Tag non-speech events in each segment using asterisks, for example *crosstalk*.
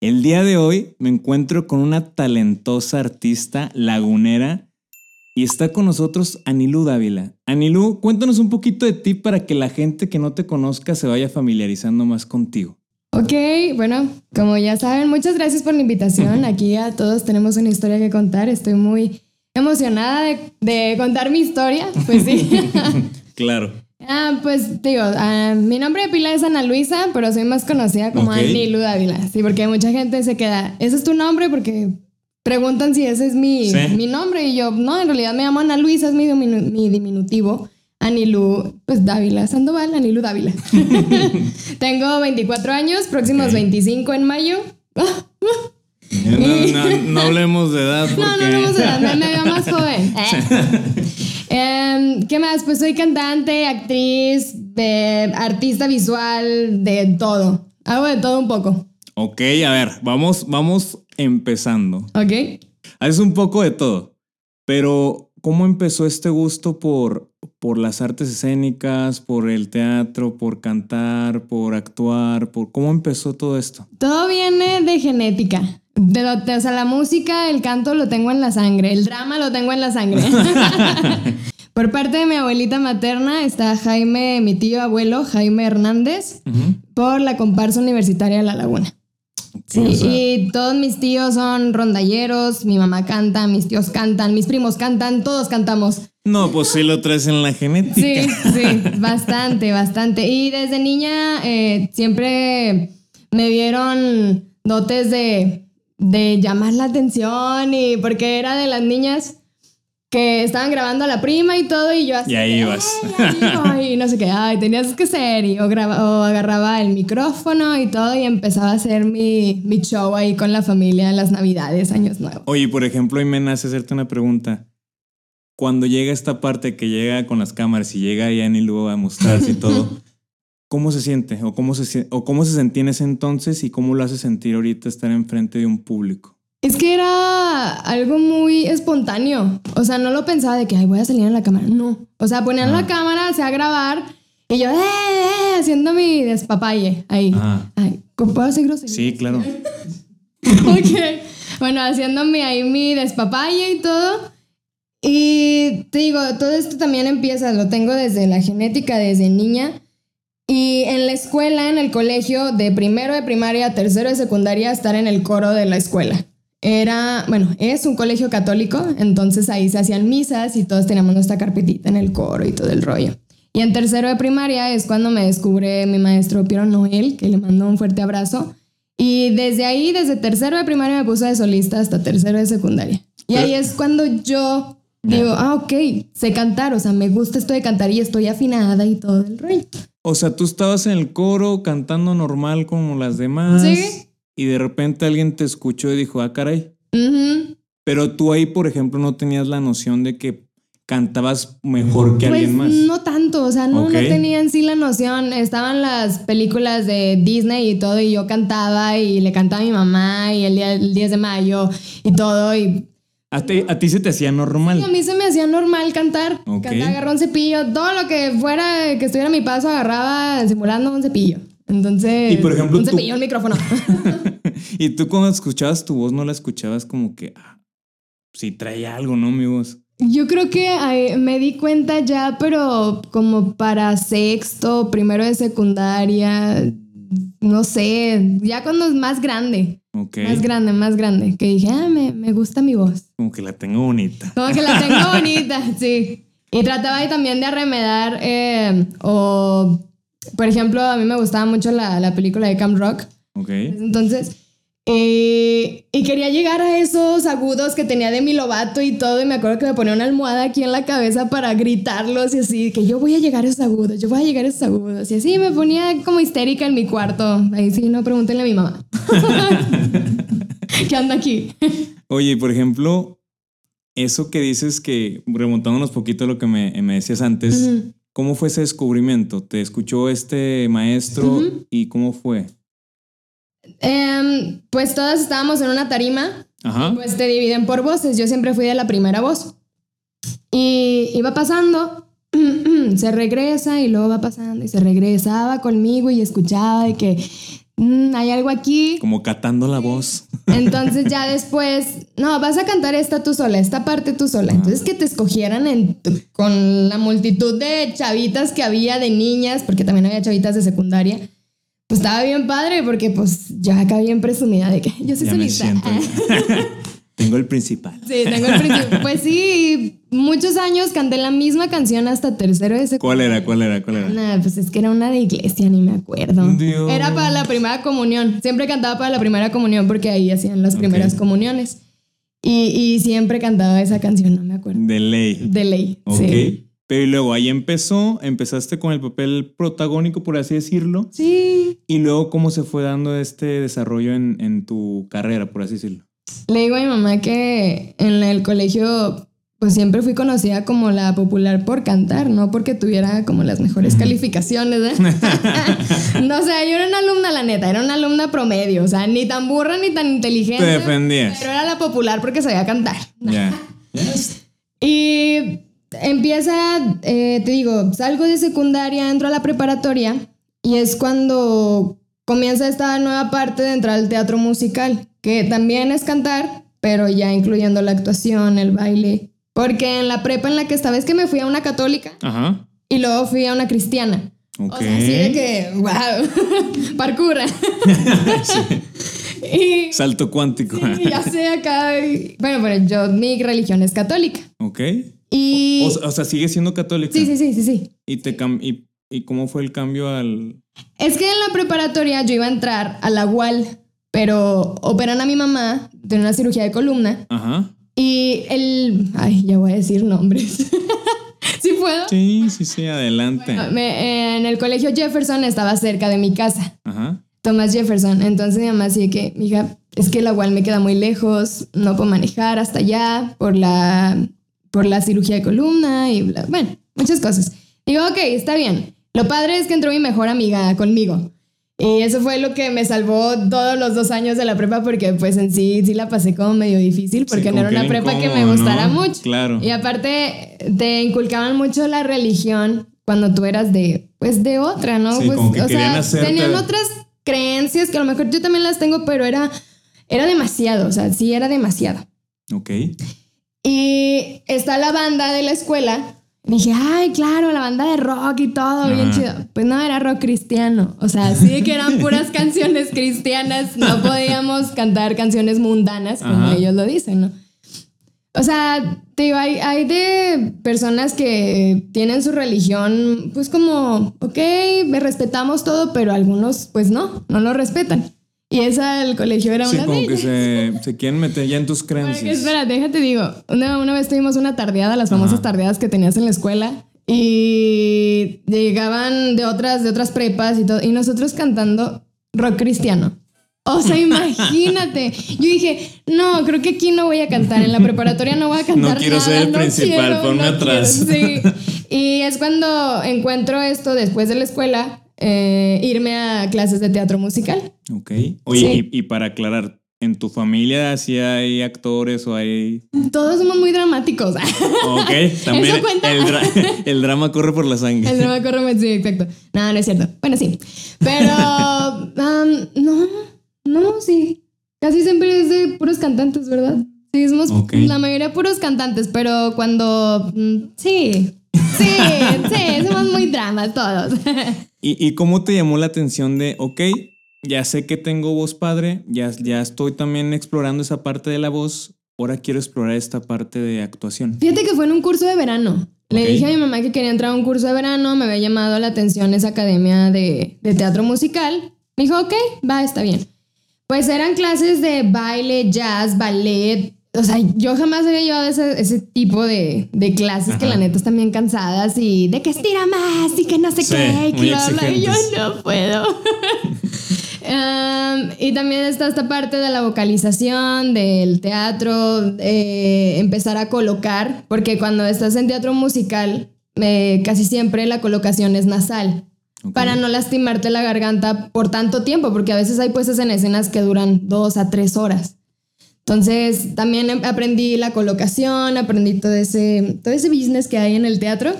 El día de hoy me encuentro con una talentosa artista lagunera y está con nosotros Anilú Dávila. Anilú, cuéntanos un poquito de ti para que la gente que no te conozca se vaya familiarizando más contigo. Ok, bueno, como ya saben, muchas gracias por la invitación. Aquí a todos tenemos una historia que contar. Estoy muy emocionada de, de contar mi historia. Pues sí. *laughs* claro. Ah, pues digo, ah, mi nombre de pila es Ana Luisa, pero soy más conocida como Ok. Anilu Dávila. Sí, porque mucha gente se queda, ¿ese es tu nombre? Porque preguntan si ese es mi, Sí. mi nombre. Y yo, no, en realidad me llamo Ana Luisa, es mi, diminu- mi diminutivo. Anilu, pues Dávila, Sandoval, Anilu Dávila. *laughs* Tengo 24 años, próximos Ok. 25 en mayo. No, no- no hablemos de edad porque... *laughs* No, no, vamos a- me, me veo más joven. *laughs* Em, ¿Qué más? Pues soy cantante, actriz, artista visual, de todo. Hago de todo un poco. Ok, a ver, vamos, vamos empezando. ¿Ok? Haces un poco de todo, pero ¿cómo empezó este gusto por, por las artes escénicas, por el teatro, por cantar, por actuar? Por, ¿Cómo empezó todo esto? Todo viene de genética. De lo- de- o sea, la música, el canto lo tengo en la sangre. El drama lo tengo en la sangre. *laughs* Por parte de mi abuelita materna está Jaime, mi tío abuelo, Jaime Hernández, por la comparsa universitaria de La Laguna. Sí, O sea, y todos mis tíos son rondalleros, mi mamá canta, mis tíos cantan, mis primos cantan, todos cantamos. No, pues sí lo traes en la genética. Sí, sí, bastante, bastante. Y desde niña eh, siempre me dieron dotes de, de llamar la atención y porque era de las niñas que estaban grabando a la prima y todo y yo así. Y ahí ibas. Y no sé qué, ay, tenías que ser y o, graba- o agarraba el micrófono y todo y empezaba a hacer mi, mi show ahí con la familia en las navidades, años nuevos. Oye, por ejemplo, ahí me nace hacerte una pregunta. Cuando llega esta parte que llega con las cámaras y llega ya y luego a mostrarse y *laughs* todo, ¿cómo se siente? ¿O cómo se, ¿O cómo se sentía en ese entonces y cómo lo hace sentir ahorita estar enfrente de un público? Es que era algo muy espontáneo. O sea, no lo pensaba de que, ay, voy a salir en la cámara. No. O sea, ponían Ah. la cámara, hacía grabar y yo, eh, eh, haciendo mi despapalle ahí. Ajá. Ay, ¿cómo ¿puedo hacer grosería? Sí, claro. *laughs* ok. Bueno, haciéndome ahí mi despapalle y todo. Y te digo, todo esto también empieza, lo tengo desde la genética, desde niña. Y en la escuela, en el colegio, de primero de primaria, tercero de secundaria, estar en el coro de la escuela. Era, bueno, es un colegio católico, entonces ahí se hacían misas y todos teníamos nuestra carpetita en el coro y todo el rollo. Y en tercero de primaria es cuando me descubre mi maestro Piero Noel, que le mando un fuerte abrazo. Y desde ahí, desde tercero de primaria me puse de solista hasta tercero de secundaria. Y ahí es cuando yo digo, ah, ok, sé cantar, o sea, me gusta esto de cantar y estoy afinada y todo el rollo. O sea, tú estabas en el coro cantando normal como las demás. Sí. Y de repente alguien te escuchó y dijo, ah, caray. Pero tú ahí, por ejemplo, no tenías la noción de que cantabas mejor que Pues alguien más. no tanto, o sea, no, Ok. no tenía en sí la noción. Estaban las películas de Disney y todo, y yo cantaba y le cantaba a mi mamá y el, día, el 10 de mayo y todo. Y A ti, a ti se te hacía normal. a mí se me hacía normal cantar. Ok. Cantaba, agarraba un cepillo, todo lo que fuera que estuviera a mi paso agarraba simulando un cepillo. Entonces, Y, por ejemplo, un tú- cepillo, un micrófono. *laughs* *laughs* y tú cuando escuchabas tu voz no la escuchabas como que, ah, sí trae algo, ¿no? Mi voz. Yo creo que me di cuenta ya, pero como para sexto, primero de secundaria, no sé, ya cuando es más grande, Ok. más grande, más grande, que dije, ah, me, me gusta mi voz. Como que la tengo bonita. Como que la tengo *laughs* bonita, sí. Y trataba ahí también de arremedar, eh, o, por ejemplo, a mí me gustaba mucho la, la película de Camp Rock. Ok. Entonces, eh, y quería llegar a esos agudos que tenía de mi lobato y todo. Y me acuerdo que me ponía una almohada aquí en la cabeza para gritarlos y así, que yo voy a llegar a esos agudos, yo voy a llegar a esos agudos. Y así me ponía como histérica en mi cuarto. Ahí sí, no pregúntenle a mi mamá. *laughs* que anda aquí. Oye, por ejemplo, eso que dices que, remontándonos poquito a lo que me, me decías antes. ¿cómo fue ese descubrimiento? ¿Te escuchó este maestro y cómo fue? Em, pues todas estábamos en una tarima Ajá. Pues te dividen por voces. Yo siempre fui de la primera voz. Y iba pasando, *clears throat* se regresa y luego va pasando y se regresaba conmigo y escuchaba de que "Mm, hay algo aquí. Como catando la voz. Entonces ya *laughs* después, no, vas a cantar esta tú sola, esta parte tú sola. Entonces que te escogieran en- con la multitud de chavitas que había, de niñas, porque también había chavitas de secundaria. Pues estaba bien padre porque pues ya acá bien presumida de que yo soy ya solista. *laughs* Tengo el principal. Sí, tengo el principio. Pues sí, muchos años canté la misma canción hasta tercero de ¿Cuál secundaria. era? ¿Cuál era? ¿Cuál era? Nah, pues es que era una de iglesia, ni me acuerdo. Dios. Era para la primera comunión. Siempre cantaba para la primera comunión porque ahí hacían las primeras Ok. comuniones. Y, y siempre cantaba esa canción, no me acuerdo. De ley. De ley. Ok. Sí. Pero luego ahí empezó, empezaste con el papel protagónico, por así decirlo. Sí. Y luego, ¿cómo se fue dando este desarrollo en, en tu carrera, por así decirlo? Le digo a mi mamá que en el colegio pues siempre fui conocida como la popular por cantar, no porque tuviera como las mejores calificaciones. ¿eh? *laughs* *laughs* no, o sea, yo era una alumna, la neta, era una alumna promedio, o sea, ni tan burra ni tan inteligente. Te defendías. Pero era la popular porque sabía cantar. Ya. Ya. *laughs* Y empieza, eh, te digo, salgo de secundaria, entro a la preparatoria y es cuando comienza esta nueva parte de entrar al teatro musical, que también es cantar, pero ya incluyendo la actuación, el baile. Porque en la prepa en la que estaba es que me fui a una católica Ajá. y luego fui a una cristiana. Ok. O sea, así de que, wow, *laughs* parkour. *laughs* y, Salto cuántico. y ya sé acá, y- bueno, pero yo, mi religión es católica. ok. Y... O, o sea, sigue siendo católica. Sí, sí, sí, sí, sí. ¿Y, te cam- y, ¿Y cómo fue el cambio al...? Es que en la preparatoria yo iba a entrar a la UAL, pero operan a mi mamá de una cirugía de columna Ajá. y el... Ay, ya voy a decir nombres. *laughs* ¿Sí puedo? Sí, sí, sí, adelante. Me- en el colegio Jefferson estaba cerca de mi casa, Ajá. Thomas Jefferson. Entonces mi mamá así que, hija, es que la UAL me queda muy lejos, no puedo manejar hasta allá por la, por la cirugía de columna y bla- bueno, muchas cosas. Digo, ok, está bien. Lo padre es que entró mi mejor amiga conmigo. Y eso fue lo que me salvó todos los dos años de la prepa porque pues en sí sí la pasé como medio difícil porque Sí, no era una prepa que me gustara ¿no? mucho. Claro. Y aparte te inculcaban mucho la religión cuando tú eras de pues de otra, ¿no? Sí, pues, como que o querían sea, hacerte- tenían otras creencias que a lo mejor yo también las tengo, pero era era demasiado, o sea, sí era demasiado. Ok. Y está la banda de la escuela. Dije, ay, claro, la banda de rock y todo, bien Ajá. chido. Pues no, era rock cristiano. O sea, sí que eran *laughs* puras canciones cristianas. No podíamos cantar canciones mundanas, como Ajá. ellos lo dicen, ¿no? O sea, te digo, hay, hay de personas que tienen su religión, pues como, ok, me respetamos todo, pero algunos, pues no, no lo respetan. Y esa, el colegio era Sí, una de como que se, se quieren meter ya en tus Porque, creencias. espera, déjate digo. Una, una vez tuvimos una tardeada, las famosas Ajá. tardeadas que tenías en la escuela. Y llegaban de otras, de otras prepas y todo. Y nosotros cantando rock cristiano. O sea, *laughs* imagínate. Yo dije, no, creo que aquí no voy a cantar. En la preparatoria no voy a cantar. No quiero nada, ser el no principal, quiero, ponme no atrás. quiero". Sí. *laughs* Y es cuando encuentro esto después de la escuela, eh, irme a clases de teatro musical. Ok. Oye, Sí. y, y para aclarar, ¿en tu familia sí hay actores o hay...? Todos somos muy dramáticos. *laughs* Ok, también Eso cuenta. el, dra- *laughs* el drama corre por la sangre. El drama corre, sí, exacto. No, no es cierto. Bueno, sí. Pero, *laughs* um, no, no, sí. Casi siempre es de puros cantantes, ¿verdad? Sí, somos la mayoría puros cantantes, pero cuando, mm, sí, sí, sí, somos muy dramas todos. *laughs* ¿Y, y cómo te llamó la atención de, ok, ya sé que tengo voz padre, ya, ya estoy también explorando esa parte de la voz, ahora quiero explorar esta parte de actuación? Fíjate que fue en un curso de verano. Le dije a mi mamá que quería entrar a un curso de verano, me había llamado la atención esa academia de, de teatro musical. Me dijo, ok, va, está bien. Pues eran clases de baile, jazz, ballet. O sea, yo jamás había llevado ese, ese tipo de, de clases que la neta están bien cansadas y de que estira más y que no sé Sí, qué y que muy bla, bla, y yo no puedo. Um, *laughs* y también está esta parte de la vocalización, del teatro, eh, empezar a colocar, porque cuando estás en teatro musical, eh, casi siempre la colocación es nasal. Para no lastimarte la garganta por tanto tiempo, porque a veces hay puestas en escenas que duran dos a tres horas. Entonces, también em- aprendí la colocación, aprendí todo ese, todo ese business que hay en el teatro.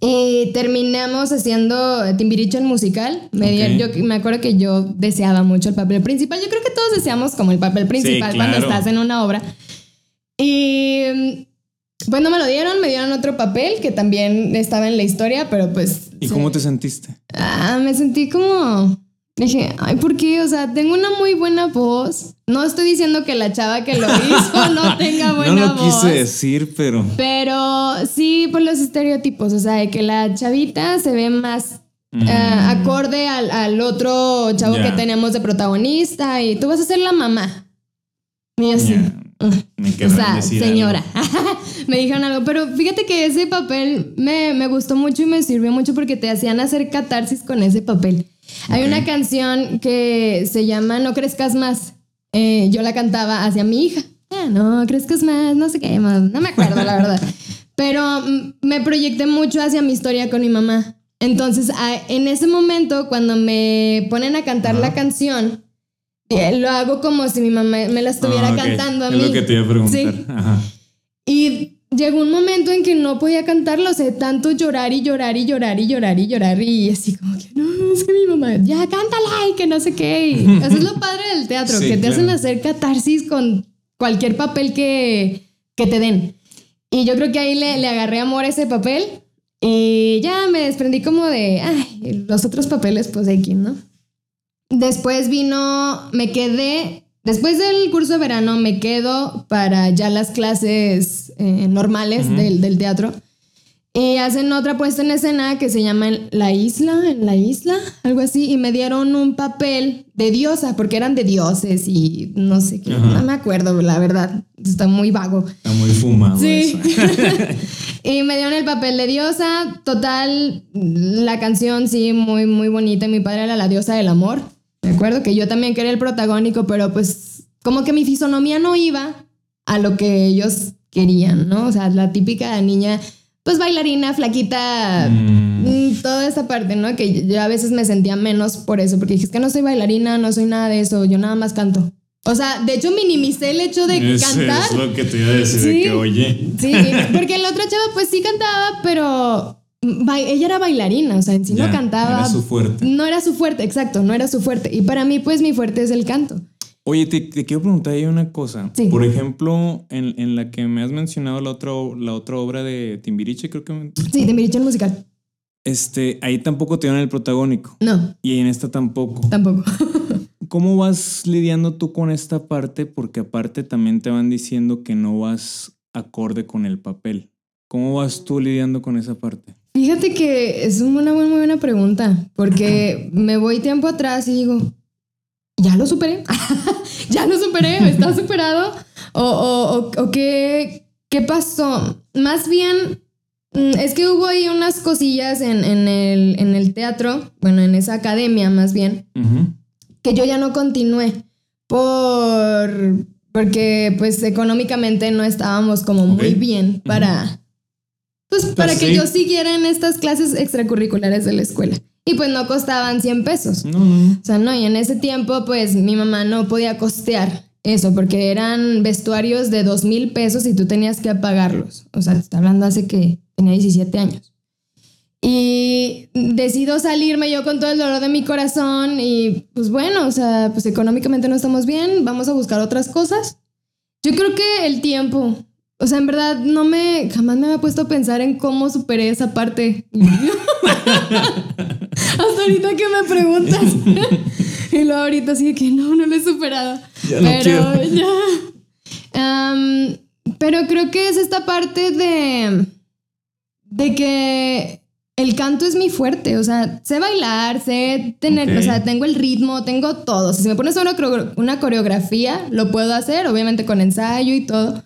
Y terminamos haciendo Timbiriche en musical. Me, di- Ok. yo me acuerdo que yo deseaba mucho el papel principal. Yo creo que todos deseamos como el papel principal cuando claro. estás en una obra. Y pues no me lo dieron, me dieron otro papel que también estaba en la historia, pero pues... ¿Y sí. cómo te sentiste? Ah, me sentí como... Dije, ay, ¿por qué? O sea, tengo una muy buena voz. No estoy diciendo que la chava que lo hizo no *laughs* tenga No buena lo voz. quise decir, pero Pero sí, por los estereotipos, o sea, de que la chavita se ve más Mm. eh, acorde al, al otro chavo que tenemos de protagonista y tú vas a ser la mamá. Y así, Ya, me o sea, señora, *laughs* me dijeron algo, pero fíjate que ese papel me, me gustó mucho y me sirvió mucho porque te hacían hacer catarsis con ese papel. Hay una canción que se llama No crezcas más. Eh, yo la cantaba hacia mi hija. Ah, no crezcas más, no sé qué más, no me acuerdo la verdad. *laughs* Pero mm, me proyecté mucho hacia mi historia con mi mamá. Entonces, en ese momento, cuando me ponen a cantar la canción, eh, lo hago como si mi mamá me la estuviera Ah, cantando a es mí. lo que te iba a preguntar. Sí. Ajá. Y llegó un momento en que no podía cantarlo, o sea, tanto llorar y llorar y llorar y llorar y llorar y así como que no, es que mi mamá, ya cántala y que no sé qué. Y *laughs* eso es lo padre del teatro, Sí, que te hacen claro. hacer catarsis con cualquier papel que, que te den. Y yo creo que ahí le, le agarré amor a ese papel y ya me desprendí como de, ay, los otros papeles pues X, ¿no? Después vino, me quedé, después del curso de verano me quedo para ya las clases eh, normales del, del teatro. Y hacen otra puesta en escena que se llama La Isla, en la isla, algo así, y me dieron un papel de diosa, porque eran de dioses y no sé qué, Ajá. no me acuerdo, la verdad, está muy vago. Está muy fumado Sí. eso. *laughs* y me dieron el papel de diosa. Total, la canción sí, muy, muy bonita. Mi padre era la diosa del amor. Me acuerdo que yo también quería el protagónico, pero pues como que mi fisonomía no iba a lo que ellos querían, ¿no? O sea, la típica niña, pues bailarina, flaquita, Mm. mm, toda esta parte, ¿no? Que yo a veces me sentía menos por eso, porque dije, es que no soy bailarina, no soy nada de eso, yo nada más canto. O sea, de hecho minimicé el hecho de Ese cantar. es lo que te iba a decir, de Sí. que oye. Sí, porque la otra chava pues sí cantaba, pero ella era bailarina, o sea, en sí Ya, no cantaba. Era su fuerte. No era su fuerte, exacto, no era su fuerte. Y para mí pues mi fuerte es el canto. Oye, te, te quiero preguntar ahí una cosa. Sí. Por ejemplo, en, en la que me has mencionado la otra, la otra obra de Timbiriche, creo que me- Sí, de Mirichen musical. este, ahí tampoco te dan el protagónico. No, Y en esta tampoco. tampoco. *laughs* ¿Cómo vas lidiando tú con esta parte? Porque aparte también te van diciendo que no vas acorde con el papel. ¿Cómo vas tú lidiando con esa parte? Fíjate que es una muy, muy buena pregunta, porque me voy tiempo atrás y digo, ya lo superé, *laughs* ya lo superé, está *laughs* superado, o, o, o- o qué, qué pasó. Más bien, mm, es que hubo ahí unas cosillas en, en el, en el teatro, bueno, en esa academia más bien, que yo ya no continué por porque pues económicamente no estábamos como muy bien para pues para que sí. yo siguiera en estas clases extracurriculares de la escuela y pues no costaban 100 pesos. No, no. O sea, no, y en ese tiempo pues mi mamá no podía costear eso porque eran vestuarios de dos mil pesos y tú tenías que pagarlos. O sea, está hablando hace que tenía 17 años. Y decido salirme yo con todo el dolor de mi corazón y pues bueno, o sea, pues económicamente no estamos bien, vamos a buscar otras cosas. Yo creo que el tiempo, o sea, en verdad no me, jamás me había puesto a pensar en cómo superé esa parte. *laughs* Hasta ahorita que me preguntas. *laughs* y luego ahorita sí que no, no lo he superado. Ya pero ya. Pero creo que es esta parte de, de que el canto es mi fuerte. O sea, sé bailar, sé tener, o sea, tengo el ritmo, tengo todo. O sea, si me pones una, una coreografía, lo puedo hacer, obviamente con ensayo y todo.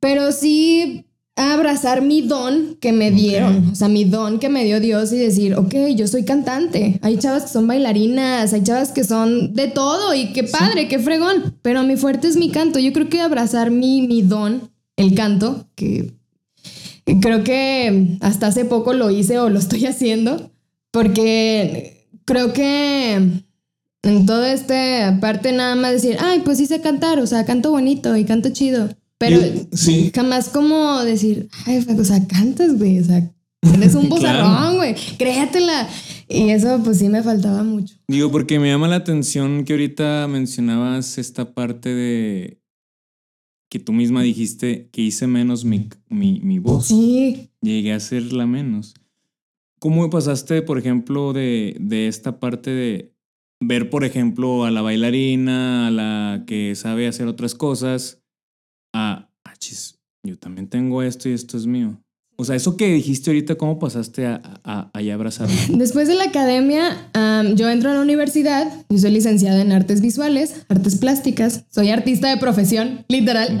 Pero sí abrazar mi don que me dieron, o sea, mi don que me dio Dios y decir, ok, yo soy cantante. Hay chavas que son bailarinas, hay chavas que son de todo y qué padre, qué fregón, pero mi fuerte es mi canto. Yo creo que abrazar mi, mi don, el canto, que creo que hasta hace poco lo hice o lo estoy *laughs* haciendo, porque creo que en todo este parte nada más decir, ay, pues sí sé cantar, o sea, canto bonito y canto chido. Pero sí. jamás como decir, ay, o sea, cantas, güey, o sea, tienes un *laughs* bozarrón, güey, créatela. Y eso pues sí me faltaba mucho. Digo, porque me llama la atención que ahorita mencionabas esta parte de que tú misma dijiste que hice menos mi, mi, mi voz. Sí. Llegué a hacerla menos. ¿Cómo pasaste, por ejemplo, de, de esta parte de ver, por ejemplo, a la bailarina, a la que sabe hacer otras cosas, a, ah, chis, yo también tengo esto y esto es mío. O sea, eso que dijiste ahorita, ¿cómo pasaste a, a? *laughs* Después de la academia, yo entro a la universidad, yo soy licenciada en artes visuales, artes plásticas, soy artista de profesión, literal.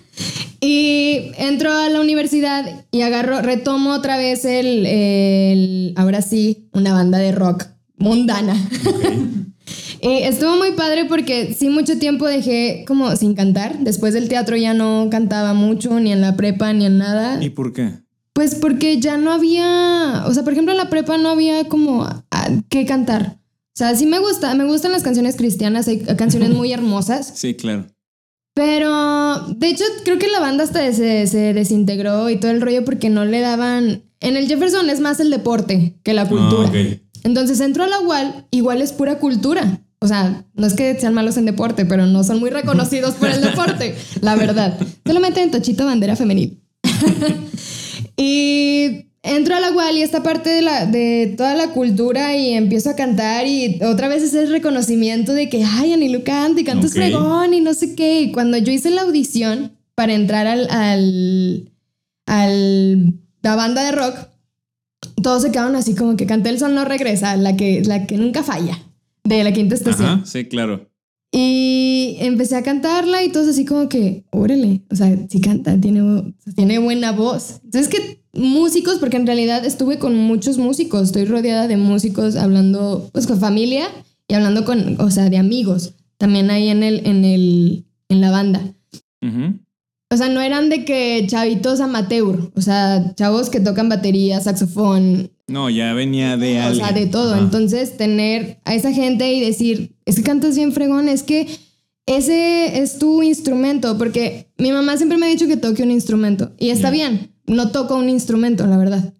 *laughs* y entro a la universidad y agarro, retomo otra vez el, el ahora sí, una banda de rock mundana. Y *laughs* estuvo muy padre porque sí mucho tiempo dejé como sin cantar. Después del teatro ya no cantaba mucho, ni en la prepa, ni en nada. ¿Y por qué? Pues porque ya no había, o sea, por ejemplo en la prepa no había como qué cantar. O sea, sí me gusta, me gustan las canciones cristianas, hay *laughs* canciones muy hermosas. Sí, claro. Pero, de hecho, creo que la banda hasta se, se, desintegró y todo el rollo porque no le daban... En el Jefferson es más el deporte que la cultura. Ah, Entonces entró a la UAL, igual es pura cultura. O sea, no es que sean malos en deporte, pero no son muy reconocidos por el deporte, *laughs* la verdad. Solamente en Tochito Bandera Femenil. *laughs* y entro a la UAL y esta parte de, la, de toda la cultura y empiezo a cantar y otra vez ese reconocimiento de que, ay, Anilu canta y cantas okay. fregón y no sé qué. Y cuando yo hice la audición para entrar al, al, al la banda de rock, todos se quedaron así como que canté el sol no regresa, la que, la que nunca falla de la quinta estación. sí, claro. Y empecé a cantarla y todos así como que, órale, o sea, sí canta, tiene, tiene buena voz. Entonces que músicos, porque en realidad estuve con muchos músicos, estoy rodeada de músicos hablando pues con familia y hablando con, o sea, de amigos, también ahí en el, en el, en la banda. O sea, no eran de que chavitos amateur, o sea, chavos que tocan batería, saxofón, no, ya venía de alguien. O sea, de todo. Entonces, tener a esa gente y decir, es que cantas bien fregón, es que ese es tu instrumento, porque mi mamá siempre me ha dicho que toque un instrumento. Y está bien, no toco un instrumento, la verdad.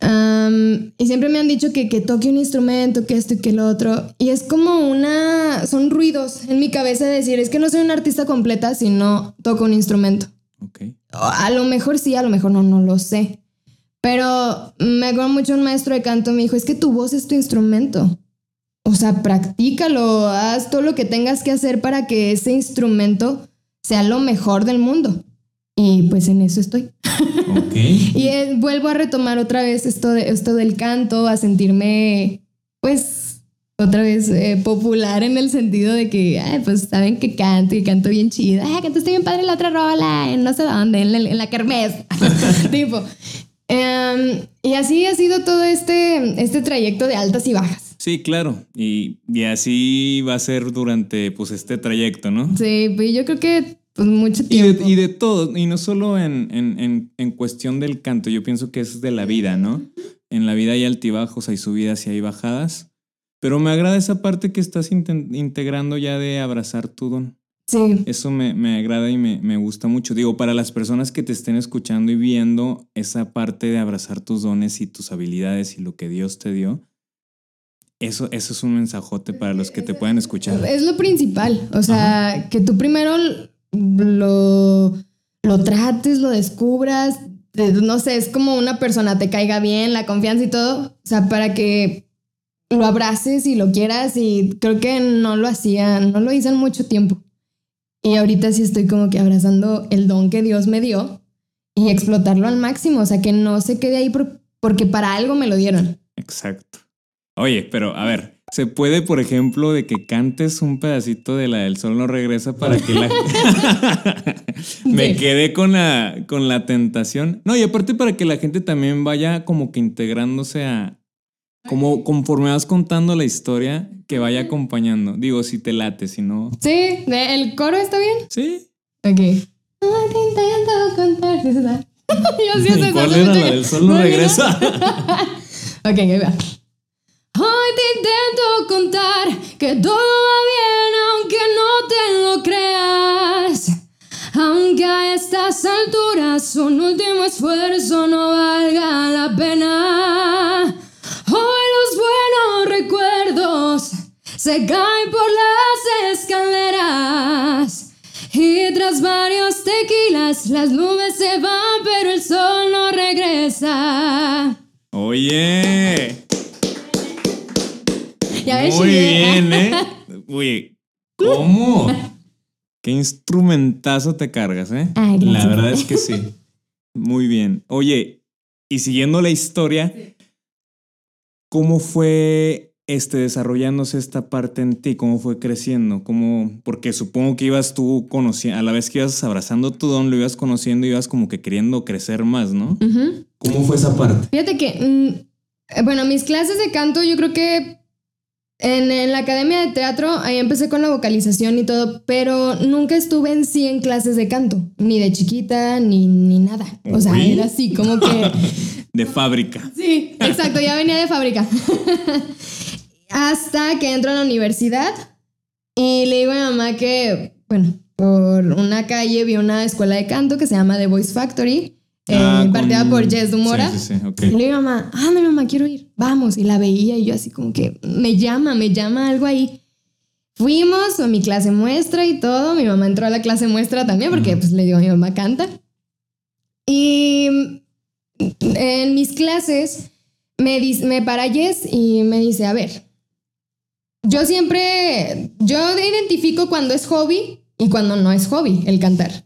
Y siempre me han dicho que, que toque un instrumento, que esto y que lo otro. Y es como una... Son ruidos en mi cabeza de decir, es que no soy una artista completa si no toco un instrumento. Okay. A lo mejor sí, a lo mejor no, no lo sé. Pero me acuerdo mucho un maestro de canto me dijo, es que tu voz es tu instrumento. O sea, practícalo, haz todo lo que tengas que hacer para que ese instrumento sea lo mejor del mundo. Y pues en eso estoy. Okay. *laughs* y vuelvo a retomar otra vez esto, de, esto del canto, a sentirme, pues, otra vez eh, popular en el sentido de que, pues saben que canto y canto bien chido. Ah, cantaste bien padre la otra rola, en no sé dónde, en la, en la kermés. *laughs* tipo. Em, y así ha sido todo este, este trayecto de altas y bajas. Sí, claro. Y, y, así va a ser durante pues este trayecto, ¿no? Sí, pues yo creo que pues, mucho tiempo. Y de, y de todo, y no solo en, en, en, cuestión del canto, yo pienso que es de la vida, ¿no? En la vida hay altibajos, hay subidas y hay bajadas. Pero me agrada esa parte que estás integrando ya de abrazar tu don. Sí. Eso me, me agrada y me, me, gusta mucho. Digo, para las personas que te estén escuchando y viendo esa parte de abrazar tus dones y tus habilidades y lo que Dios te dio, eso, eso es un mensajote para los que te puedan escuchar. Es lo principal. O sea, que tú primero lo, lo trates, lo descubras. No sé, es como una persona te caiga bien, la confianza y todo. O sea, para que lo abraces y lo quieras. Y creo que no lo hacía, no lo hice en mucho tiempo. Y ahorita sí estoy como que abrazando el don que Dios me dio y explotarlo al máximo, o sea, que no se quede ahí porque para algo me lo dieron. Exacto. Oye, pero a ver, ¿se puede, por ejemplo, de que cantes un pedacito de la del sol no regresa para que la... *laughs* Me quedé con la, con la tentación. No, y aparte para que la gente también vaya como que integrándose a... Como conforme vas contando la historia, que vaya acompañando. Digo, si te late, si no... Sí, ¿el coro está bien? Sí. Ok. Ay, te intento contar. *laughs* ¿sí cuál era la del sol no regresa? *laughs* Ok, ahí va. Hoy te intento contar que todo va bien aunque no te lo creas. Aunque a estas alturas un último esfuerzo no valga la pena. Hoy los buenos recuerdos se caen por las escaleras. Y tras varios tequilas las nubes se van pero el sol no regresa. Oye. Ya ves, Muy bien, ¿eh? *laughs* Uy, ¿cómo? Qué instrumentazo te cargas, ¿eh? Ay, la verdad es que sí. Muy bien. Oye, y siguiendo la historia, ¿cómo fue este desarrollándose esta parte en ti? ¿Cómo fue creciendo? ¿Cómo? Porque supongo que ibas tú conociendo, a la vez que ibas abrazando tu don, lo ibas conociendo y ibas como que queriendo crecer más, ¿no? ¿Cómo fue esa parte? Fíjate que, mm, eh, bueno, mis clases de canto, yo creo que en, en la academia de teatro, ahí empecé con la vocalización y todo, pero nunca estuve en sí en clases de canto, ni de chiquita, ni, ni nada. O sea, era así, como que... *laughs* De fábrica. Sí, exacto, ya venía de fábrica. *laughs* Hasta que entro a la universidad y le digo a mi mamá que, bueno, por una calle vi una escuela de canto que se llama The Voice Factory, eh, Ah, con- impartida por Jess Dumora. Sí, sí, sí, ok. Y le digo mamá, ah, mi mamá, quiero ir, vamos. Y la veía y yo así como que me llama, me llama algo ahí. Fuimos a mi clase muestra y todo. Mi mamá entró a la clase muestra también porque pues le digo, mi mamá canta. Y en mis clases me, dis- me para Jess y me dice, a ver, yo siempre, yo identifico cuando es hobby y cuando no es hobby el cantar.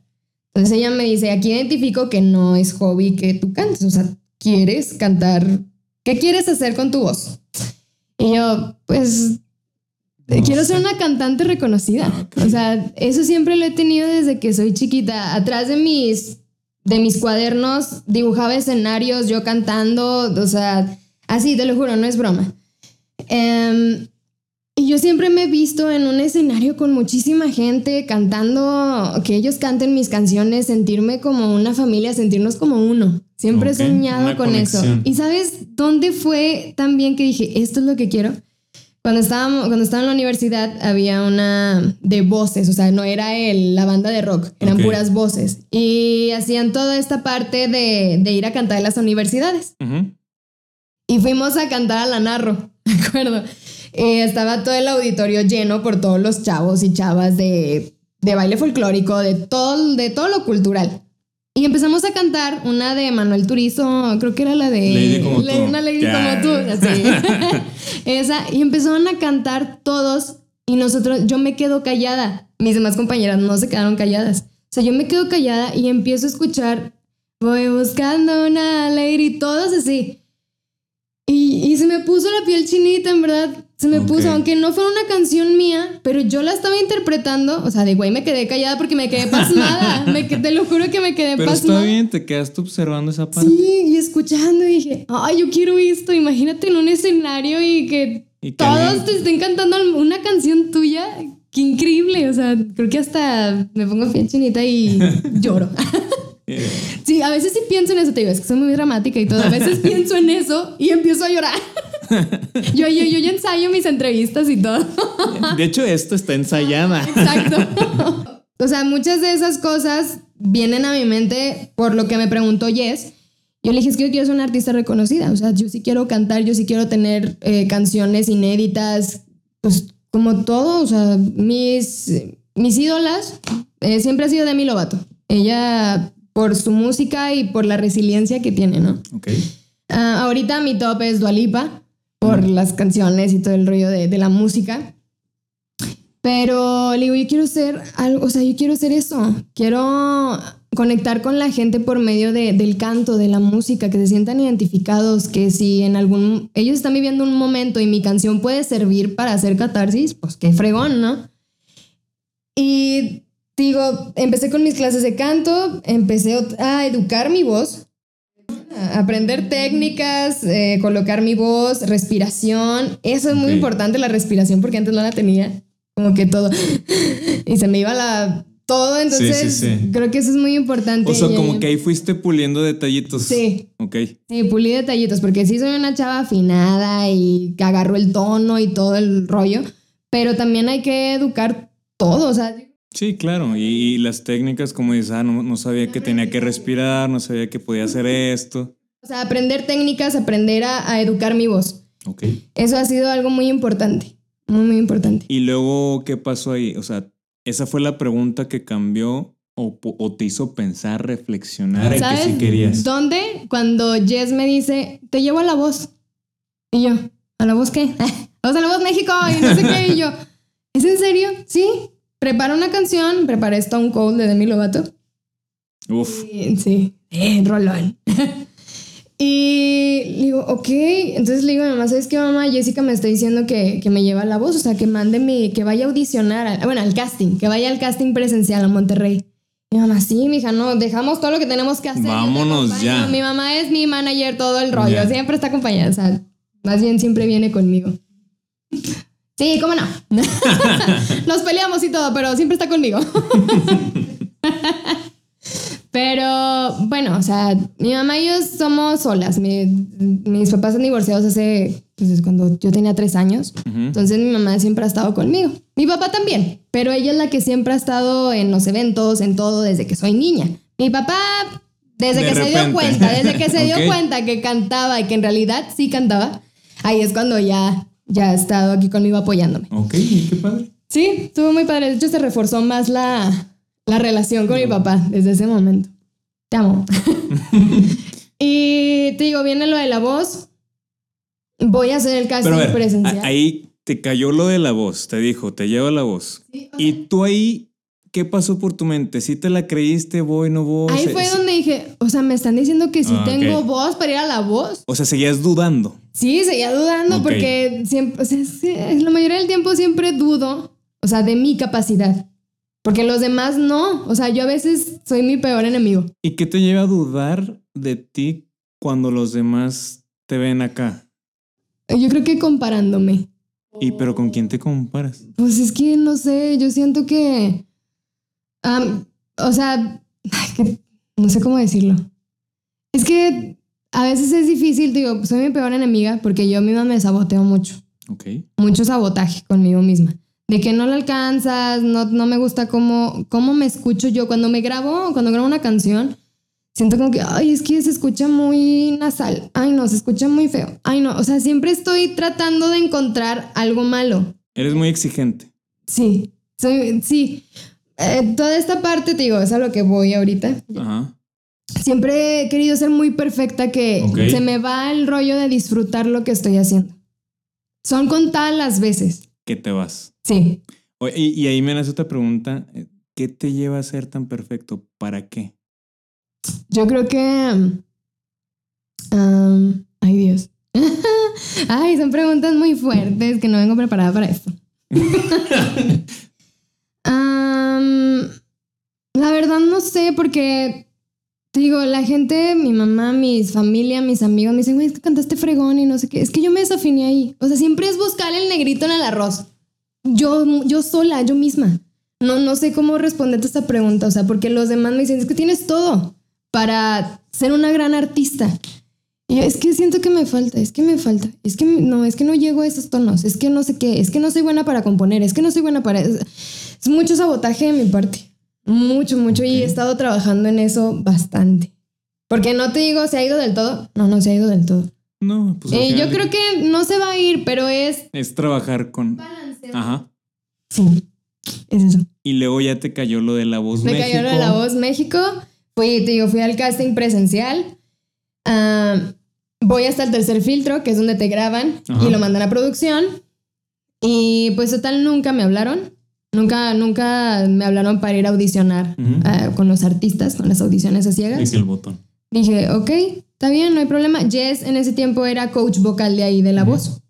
Entonces ella me dice, aquí identifico que no es hobby que tú cantes, o sea, quieres cantar, ¿qué quieres hacer con tu voz? Y yo, pues, No quiero sé. ser una cantante reconocida. Ah. O sea, eso siempre lo he tenido desde que soy chiquita. Atrás de mis, de mis cuadernos dibujaba escenarios, yo cantando, o sea, así, te lo juro, no es broma. Em, y yo siempre me he visto en un escenario con muchísima gente cantando, que ellos canten mis canciones, sentirme como una familia, sentirnos como uno. Siempre Ok, he soñado con eso. conexión. ¿Y sabes dónde fue también que dije, esto es lo que quiero? Cuando estábamos, cuando estaba en la universidad había una de voces, o sea, no era el, la banda de rock, eran Ok. puras voces. Y hacían toda esta parte de, de ir a cantar en las universidades. Ujú. Y fuimos a cantar a la Narro, *laughs* ¿de acuerdo? Eh, estaba todo el auditorio lleno por todos los chavos y chavas de, de baile folclórico, de todo, de todo lo cultural. Y empezamos a cantar una de Manuel Turizo, creo que era la de... Lady como tú. Una Lady como tú, así. *laughs* Esa, y empezaron a cantar todos y nosotros, yo me quedo callada. Mis demás compañeras no se quedaron calladas. O sea, yo me quedo callada y empiezo a escuchar, voy buscando una lady, todos así. Y, y se me puso la piel chinita, en verdad. Se me puso, aunque no fuera una canción mía, pero yo la estaba interpretando. O sea, de güey me quedé callada porque me quedé pasmada. *laughs* me, te lo juro que me quedé Pero pasmada. está bien, te quedaste observando esa parte. Sí, y escuchando y dije, ay, yo quiero esto. Imagínate en un escenario y que Y que todos te estén cantando una canción tuya. Qué increíble. O sea, creo que hasta me pongo bien chinita y *laughs* lloro. *laughs* Sí, a veces sí pienso en eso, te digo, es que soy muy dramática y todo. A veces *laughs* pienso en eso y empiezo a llorar. *laughs* Yo, yo, yo ya ensayo mis entrevistas y todo. De hecho, esto está ensayada. Exacto. O sea, muchas de esas cosas vienen a mi mente por lo que me preguntó Jess. Yo le dije, es que yo quiero ser una artista reconocida. O sea, yo sí quiero cantar, yo sí quiero tener eh, canciones inéditas, pues como todo. O sea, mis, mis ídolas eh, siempre ha sido Demi Lovato. Ella, por su música y por la resiliencia que tiene, ¿no? Ok. Ah, ahorita mi top es Dualipa por las canciones y todo el rollo de, de la música. Pero le digo, yo quiero ser algo, o sea, yo quiero ser eso. Quiero conectar con la gente por medio de- del canto, de la música, que se sientan identificados, que si en algún... Ellos están viviendo un momento y mi canción puede servir para hacer catarsis, pues qué fregón, ¿no? Y digo, empecé con mis clases de canto, empecé a educar mi voz, a aprender técnicas, eh, colocar mi voz, respiración. Eso es muy Ok. importante, la respiración, porque antes no la tenía. Como que todo. y se me iba la. Todo, entonces sí, sí. creo que eso es muy importante. O sea, como que ahí fuiste puliendo detallitos. Sí. Ok. Sí, pulí detallitos, porque sí soy una chava afinada y que agarro el tono y todo el rollo, pero también hay que educar todo, o sea, Sí, claro. Y, y las técnicas, como dices, ah, no, no sabía que tenía que respirar, no sabía que podía hacer esto. o sea, aprender técnicas, aprender a, a educar mi voz. Ok. Eso ha sido algo muy importante, muy, muy importante. Y luego, ¿qué pasó ahí? O sea, esa fue la pregunta que cambió o, o te hizo pensar, reflexionar en que ¿Sabes sí querías. dónde? Cuando Jess me dice, te llevo a la voz. Y yo, ¿a la voz qué? *laughs* Vamos a la voz México y no sé qué. Y yo, ¿es en serio? Sí. Prepara una canción, preparé Stone Cold de Demi Lovato. Uf. Sí, sí, eh, rolón. *laughs* y le digo, ok. Entonces le digo a mi mamá, ¿sabes qué, mamá? Jessica me está diciendo que, que me lleva la voz, o sea, que mande mi, que vaya a audicionar, al- bueno, al casting, que vaya al casting presencial a Monterrey. Mi mamá, sí, mija, no, dejamos todo lo que tenemos que hacer. Vámonos acompaño". ya. Mi mamá es mi manager, todo el rollo, siempre está acompañada, o sea, más bien siempre viene conmigo. Sí, cómo no. *laughs* Nos peleamos y todo, pero siempre está conmigo. *laughs* Pero bueno, o sea, mi mamá y yo somos solas. Mi- mis papás han divorciados hace, pues es cuando yo tenía tres años. Entonces mi mamá siempre ha estado conmigo. Mi papá también, pero ella es la que siempre ha estado en los eventos, en todo, desde que soy niña. Mi papá, desde De que se dio cuenta, desde que se *laughs* dio cuenta que cantaba y que en realidad sí cantaba, ahí es cuando ya, ya ha estado aquí conmigo apoyándome. Ok, qué padre. Sí, estuvo muy padre. De hecho, se reforzó más la, la relación con mi papá desde ese momento. Te amo. *laughs* y te digo, viene lo de la voz. Voy a hacer el casting ver, presencial. ahí te cayó lo de la voz, te dijo, te lleva la voz. Y tú ahí, ¿qué pasó por tu mente? ¿Sí te la creíste, voy, no voy? Ahí fue donde dije, o sea, me están diciendo que si Ah, tengo voz para ir a la voz. O sea, seguías dudando. Sí, seguía dudando porque siempre, o sea, la mayoría del tiempo siempre dudo, o sea, de mi capacidad. Porque los demás no. O sea, yo a veces soy mi peor enemigo. ¿Y qué te lleva a dudar de ti cuando los demás te ven acá? Yo creo que comparándome. ¿Y pero con quién te comparas? Pues es que no sé, yo siento que. o sea, ay, que- no sé cómo decirlo. Es que a veces es difícil, digo, soy mi peor enemiga porque yo misma me saboteo mucho. Ok. Mucho sabotaje conmigo misma. De que no lo alcanzas, no, no me gusta cómo, cómo me escucho yo. Cuando me grabo, cuando grabo una canción, siento como que, ay, es que se escucha muy nasal. Ay, no, se escucha muy feo. Ay, no. O sea, siempre estoy tratando de encontrar algo malo. Eres muy exigente. Sí, soy, sí. Eh, toda esta parte, te digo, es a lo que voy ahorita. Ajá. Siempre he querido ser muy perfecta que se me va el rollo de disfrutar lo que estoy haciendo. Son contadas las veces. Que te vas. Sí. Y, y ahí me nace otra pregunta. eh, ¿Qué te lleva a ser tan perfecto? ¿Para qué? Yo creo que... um, ay, Dios. *laughs* ay, son preguntas muy fuertes que no vengo preparada para esto. *laughs* Um, la verdad no sé porque... Digo, la gente, mi mamá, mis familia, mis amigos me dicen, güey, es que cantaste fregón y no sé qué. Es que yo me desafiné ahí. O sea, siempre es buscar el negrito en el arroz. Yo, yo sola, yo misma. No, no sé cómo responderte a esta pregunta. O sea, porque los demás me dicen, es que tienes todo para ser una gran artista. Y es que siento que me falta, es que me falta, es que no, es que no llego a esos tonos, es que no sé qué, es que no soy buena para componer, es que no soy buena para... Es mucho sabotaje de mi parte, mucho, mucho, y he estado trabajando en eso bastante. Porque no te digo, ¿se ha ido del todo? No, no se ha ido del todo. No, pues. Eh, yo creo que no se va a ir, pero es... Es trabajar con. Ajá. Sí, es eso. Y luego ya te cayó lo de la voz Me México. cayó lo de la voz México. Fui, te digo, fui al casting presencial. Ah, voy hasta el tercer filtro, que es donde te graban Ajá. y lo mandan a producción. Y pues total, nunca me hablaron. Nunca, nunca me hablaron para ir a audicionar Ujú. ah, con los artistas, con las audiciones a ciegas. Dice el botón. Dije, ok, está bien, no hay problema. Jess en ese tiempo era coach vocal de ahí, de la voz.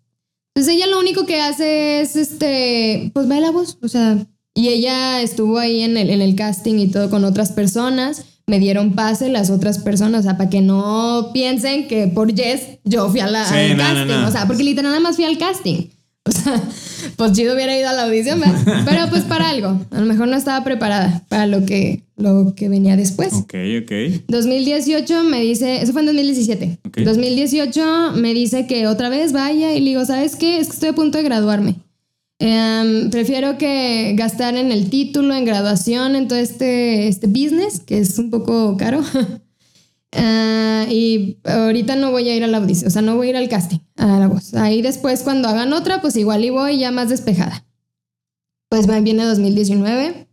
Entonces ella lo único que hace es, este, pues ve la voz, o sea, Y ella estuvo ahí en el, en el casting y todo con otras personas. Me dieron pase las otras personas, o sea, para que no piensen que por Jess yo fui a la, Sí, al no, no, casting. no. O sea, porque literal nada más fui al casting. O sea, *laughs* pues chido hubiera ido a la audición, ¿verdad? *laughs* pero pues para algo. A lo mejor no estaba preparada para lo que, lo que venía después. Ok, ok. 2018 me dice, eso fue en 2017. Ok. 2018 me dice que otra vez vaya y le digo, ¿sabes qué? Es que estoy a punto de graduarme. Em, prefiero que gastar en el título, en graduación, en todo este, este business, que es un poco caro. *laughs* Ah, y ahorita no voy a ir a la audición, o sea, no voy a ir al casting, a la voz. Ahí después, cuando hagan otra, pues igual y voy ya más despejada. Pues va- viene 2019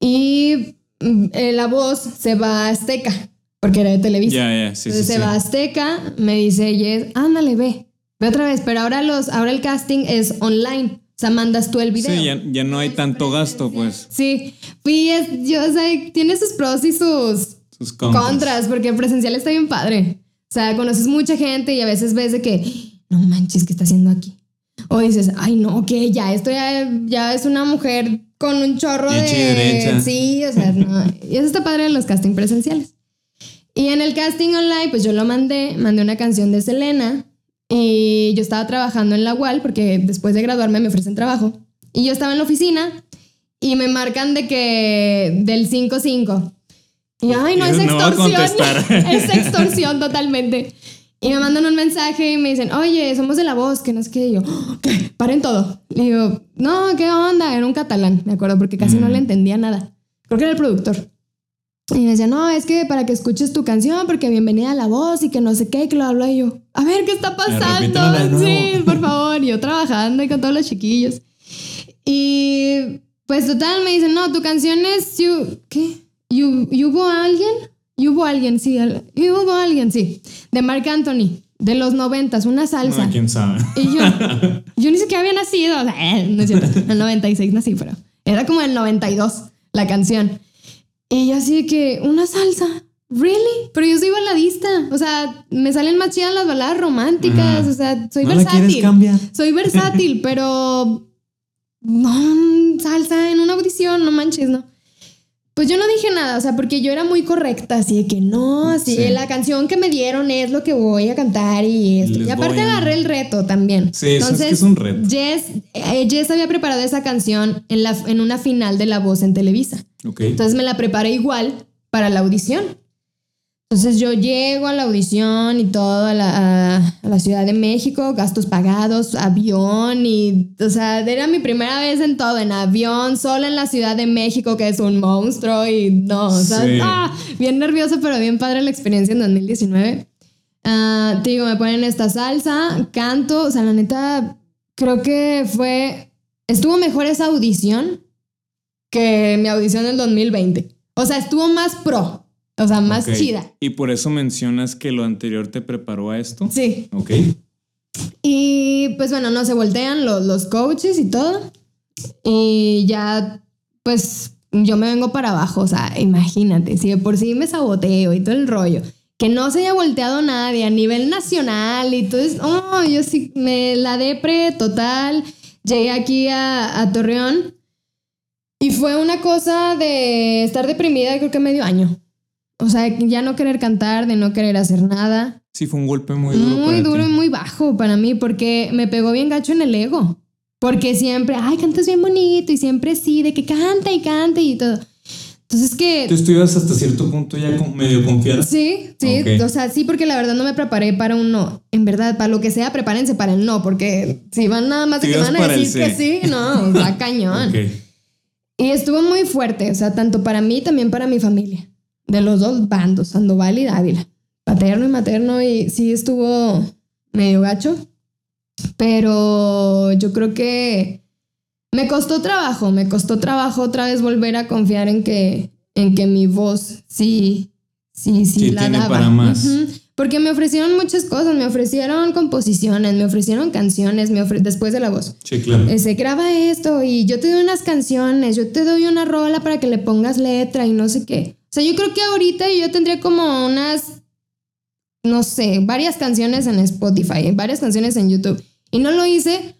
y mm, eh, la voz se va a Azteca, porque era de Televisa. Ya, ya, sí, sí. Entonces se sí. va a Azteca, me dice Yes, ándale, ve, ve otra vez, pero ahora, los, ahora el casting es online, o sea, mandas tú el video. Sí, ya, ya no hay tanto gasto, pues. Sí, fui, es- yo, o sea, tiene sus pros y sus Sus contras. contras, porque presencial está bien padre. O sea, conoces mucha gente y a veces ves de que, no manches, ¿qué está haciendo aquí? O dices, ay, no, que ya, esto ya, ya es una mujer con un chorro de... derecha. Sí, o sea, no. Y eso está padre en los casting presenciales. Y en el casting online, pues yo lo mandé, mandé una canción de Selena y yo estaba trabajando en la UAL porque después de graduarme me ofrecen trabajo. Y yo estaba en la oficina y me marcan de que del 5-5. Y ay, no, es No extorsión. contestar. *laughs* es extorsión totalmente. Y me mandan un mensaje y me dicen, oye, somos de la voz, que no qué. Y yo, "Oh, ¿qué? Paren todo. Le digo, no, ¿qué onda? Era un catalán, me acuerdo, porque casi no le entendía nada. Creo que era el productor. Y me decía, no, es que para que escuches tu canción, porque bienvenida a la voz y que no sé qué, que lo hablo y yo. A ver, ¿qué está pasando? Sí, por favor. Y yo trabajando y con todos los chiquillos. Y pues total, me dicen, no, tu canción es You, ¿qué? You, ¿Y hubo alguien? ¿Y hubo alguien? Sí, ¿y hubo alguien? Sí. De Marc Anthony, de los noventas, una salsa. No, quién sabe. Y yo, *laughs* yo ni siquiera había nacido, o sea, eh, no es cierto, en el 96 nací, pero era como el 92 la canción. Y yo así de que, una salsa, ¿really? Pero yo soy baladista, o sea, me salen más chidas las baladas románticas, o sea, soy ¿No la versátil. cambiar? Soy versátil, *laughs* pero no, salsa en una audición, no manches, no. Pues yo no dije nada, o sea, porque yo era muy correcta, así de que no, así Sí. la canción que me dieron es lo que voy a cantar y esto. Les y aparte a- agarré el reto también. Sí, eso es que es un reto. Jess, eh, Jess había preparado esa canción en, la, en una final de La Voz en Televisa. Ok. Entonces me la preparé igual para la audición. Entonces yo llego a la audición y todo a la, a- a la Ciudad de México, gastos pagados, avión y, o sea, era mi primera vez en todo, en avión, sola en la Ciudad de México, que es un monstruo y no, o sea, Sí. ah, bien nervioso, pero bien padre la experiencia en 2019. Ah, te digo, me ponen esta salsa, canto, o sea, la neta, creo que fue, estuvo mejor esa audición que mi audición del 2020. O sea, estuvo más pro. O sea, más Ok. chida. Y por eso mencionas que lo anterior te preparó a esto. Sí. Ok. Y pues bueno, no se voltean los, los coaches y todo. Y ya, pues yo me vengo para abajo. O sea, imagínate, si de por sí me saboteo y todo el rollo. Que no se haya volteado nadie a nivel nacional y todo eso. Oh, yo sí me la depre total. Llegué aquí a, a Torreón y fue una cosa de estar deprimida creo que medio año. O sea, ya no querer cantar, de no querer hacer nada. Sí, fue un golpe muy duro. Muy para duro y ti. muy bajo para mí porque me pegó bien gacho en el ego. Porque siempre, ay, cantas bien bonito y siempre sí, de que canta y canta y todo. Entonces que... Tú estuvieras hasta cierto punto ya medio confiada. Sí, sí, Ok. o sea, sí, porque la verdad no me preparé para un no. En verdad, para lo que sea, prepárense para el no, porque si van nada más de que van a decir que sí. no, *laughs* va cañón. Ok. Y estuvo muy fuerte, o sea, tanto para mí, también para mi familia. De los dos bandos, Sandoval y Dávila. Paterno y materno, y sí estuvo medio gacho. Pero yo creo que me costó trabajo, me costó trabajo otra vez volver a confiar en que, en que mi voz sí, sí, sí, Sí la tiene daba. para más. Porque me ofrecieron muchas cosas, me ofrecieron composiciones, me ofrecieron canciones, me ofre- después de la voz. Sí, claro. Ese, graba esto y yo te doy unas canciones, yo te doy una rola para que le pongas letra y no sé qué. O sea, yo creo que ahorita yo tendría como unas, no sé, varias canciones en Spotify, varias canciones en YouTube. Y no lo hice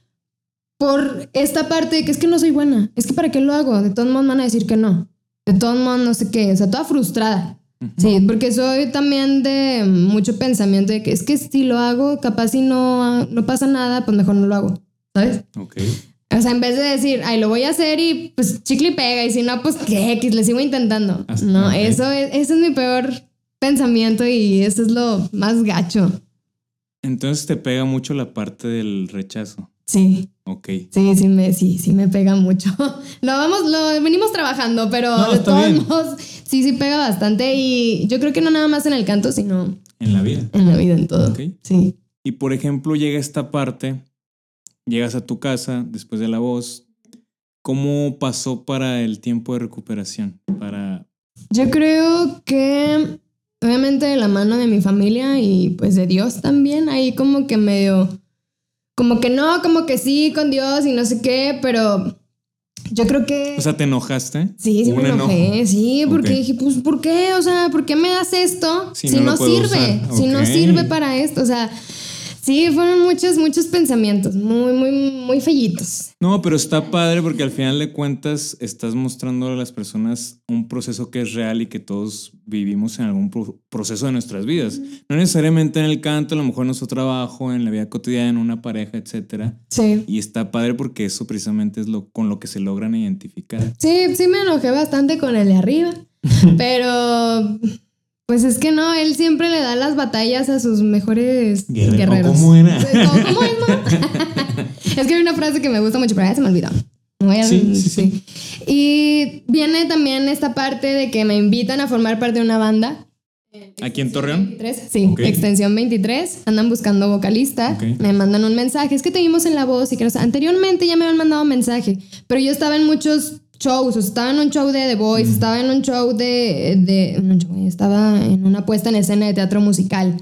por esta parte de que es que no soy buena. Es que para qué lo hago. De todos modos van a decir que no. De todos modos no sé qué. O sea, toda frustrada. Sí, porque soy también de mucho pensamiento de que es que si lo hago, capaz si no, no pasa nada, pues mejor no lo hago. ¿Sabes? Ok. O sea, en vez de decir, ay, lo voy a hacer y pues chicle y pega, y si no, pues qué, X, le sigo intentando. Hasta- no, ok. eso es, ese es mi peor pensamiento y eso es lo más gacho. Entonces te pega mucho la parte del rechazo. Sí, Ok. sí, sí me, sí, sí me pega mucho. *laughs* Lo vamos, lo venimos trabajando, pero No, de todos bien. modos, sí, sí pega bastante y yo creo que no nada más en el canto, sino En la vida. en la vida, en todo. Ok. Sí. Y por ejemplo, llega esta parte, llegas a tu casa después de la voz. ¿Cómo pasó para el tiempo de recuperación? Para. Yo creo que obviamente de la mano de mi familia y pues de Dios también, ahí como que medio, como que no, como que sí con Dios y no sé qué, pero yo creo que... O sea, ¿te enojaste? Sí, sí ¿Hubo me enojé, enojo? sí, porque dije, pues, ¿por qué? O sea, ¿por qué me das esto Si si, no sirve? usar. Si no sirve para esto, o sea, sí, fueron muchos, muchos pensamientos, muy, muy, muy fellitos. No, pero está padre porque al final de cuentas estás mostrando a las personas un proceso que es real y que todos vivimos en algún pro- proceso de nuestras vidas. No necesariamente en el canto, a lo mejor en nuestro trabajo, en la vida cotidiana, en una pareja, etcétera. Sí. Y está padre porque eso precisamente es lo con lo que se logran identificar. Sí, sí me enojé bastante con el de arriba, *laughs* pero pues es que no, él siempre le da las batallas a sus mejores Guerre- ¿o guerreros. cómo era? ¿Cómo, cómo es, no? *laughs* es que hay una frase que me gusta mucho, pero ya se me olvidó. Voy a- Sí, sí, sí. Y viene también esta parte de que me invitan a formar parte de una banda. ¿Aquí en Torreón? 23, sí, Ok. extensión 23. Andan buscando vocalista. Ok. Me mandan un mensaje. Es que te vimos en la voz y que no sé, Anteriormente ya me habían mandado mensaje, pero yo estaba en muchos shows. o sea, estaba en un show de The Voice, Mm. estaba en un show de. de show, estaba en una puesta en escena de teatro musical.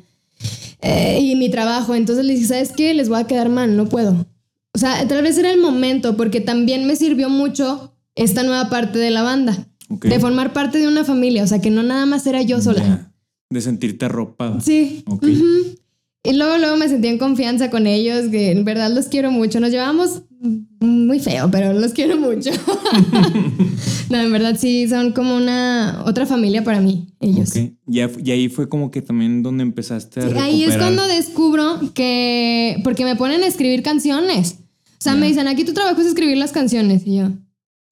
Eh, y mi trabajo. Entonces le dije, ¿sabes qué? Les voy a quedar mal, no puedo. O sea, tal vez era el momento, porque también me sirvió mucho esta nueva parte de la banda. Ok. De formar parte de una familia. O sea, que no nada más era yo sola. Ya. De sentirte arropada. Sí. Ok. Ujú. Y luego, luego me sentí en confianza con ellos, que en verdad los quiero mucho. Nos llevamos muy feo, pero los quiero mucho. *laughs* no, en verdad sí, son como una otra familia para mí, ellos. Ok. Ya, y ahí fue como que también donde empezaste a Sí, ahí es cuando descubro que, porque me ponen a escribir canciones. O sea, me dicen, aquí tu trabajo es escribir las canciones. Y yo,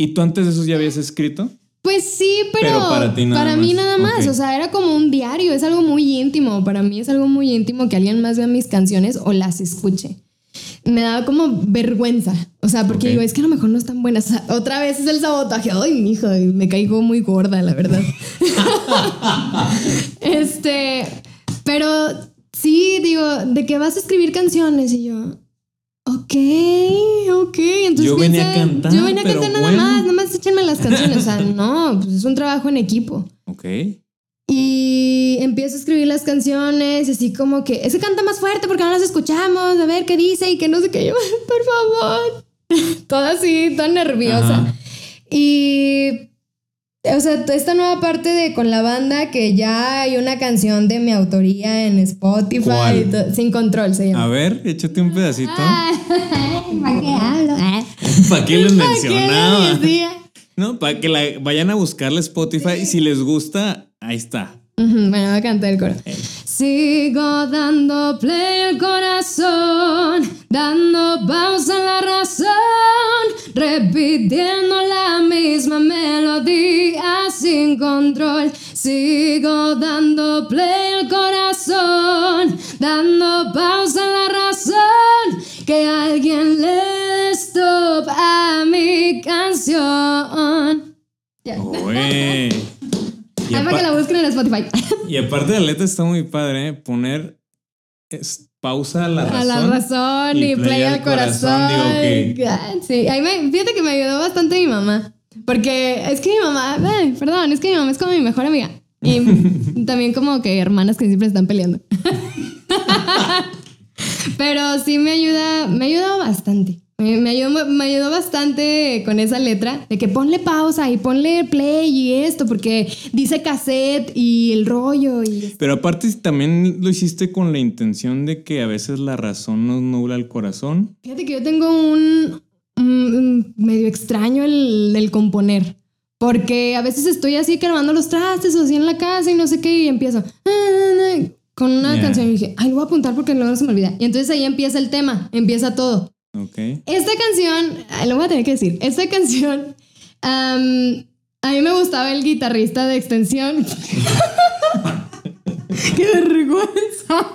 ¿Y tú antes de eso ya habías escrito? Pues sí, pero, Pero para ti nada mí nada más. Ok. O sea, era como un diario, es algo muy íntimo. Para mí es algo muy íntimo que alguien más vea mis canciones o las escuche. Me daba como vergüenza. O sea, porque Ok. digo, es que a lo mejor no están buenas. O sea, otra vez es el sabotaje. Ay, mijo, me caigo muy gorda, la verdad. *laughs* *laughs* este, pero sí, digo, de que vas a escribir canciones y yo. Ok, ok. Entonces Yo venía a cantar, Yo venía a cantar nada bueno. más échenme las canciones. O sea, *laughs* no, pues es un trabajo en equipo. Ok. Y empiezo a escribir las canciones, así como que, ese canta más fuerte porque no las escuchamos, a ver qué dice y que no sé qué. *laughs* Yo, por favor. *laughs* Toda así, tan nerviosa. Ajá. Y, o sea, toda esta nueva parte de con la banda que ya hay una canción de mi autoría en Spotify, y sin control se llama. A ver, échate un pedacito. ¿Para qué hablo? ¿Para qué les ¿Para qué mencionaba? decía? No, para que la vayan a buscarla Spotify y si les gusta, ahí está. Bueno, voy a cantar el coro. Sigo dando play al corazón, dando pausa a la razón, repitiendo la misma melodía sin control. Sigo dando play al corazón, dando pausa a la razón, que alguien le mi canción. Ya. Oye. *laughs* Y, para que la busquen en Spotify. y aparte la letra está muy padre, ¿eh? Poner es- pausa a la razón. A la razón y, play al corazón. Digo que Ah, Sí, ahí me, fíjate que me ayudó bastante mi mamá. Porque es que mi mamá, ay, perdón, es que mi mamá es como mi mejor amiga. Y *laughs* también como que hermanas que siempre están peleando. *laughs* Pero sí me ayuda, me ayuda bastante. Me, ayudó, me ayudó bastante con esa letra de que ponle pausa y ponle play y esto, porque dice cassette y el rollo y Pero aparte también lo hiciste con la intención de que a veces la razón nos nubla el corazón. Fíjate que yo tengo un, mm, medio extraño el, el componer. Porque a veces estoy así quemando los trastes o así en la casa y no sé qué, y empiezo "Ah, con una Ya. canción y dije, ay, lo voy a apuntar porque luego se me olvida. Y entonces ahí empieza el tema, empieza todo. Ok. Esta canción, lo voy a tener que decir, esta canción, a mí me gustaba el guitarrista de extensión. *laughs* ¡Qué vergüenza!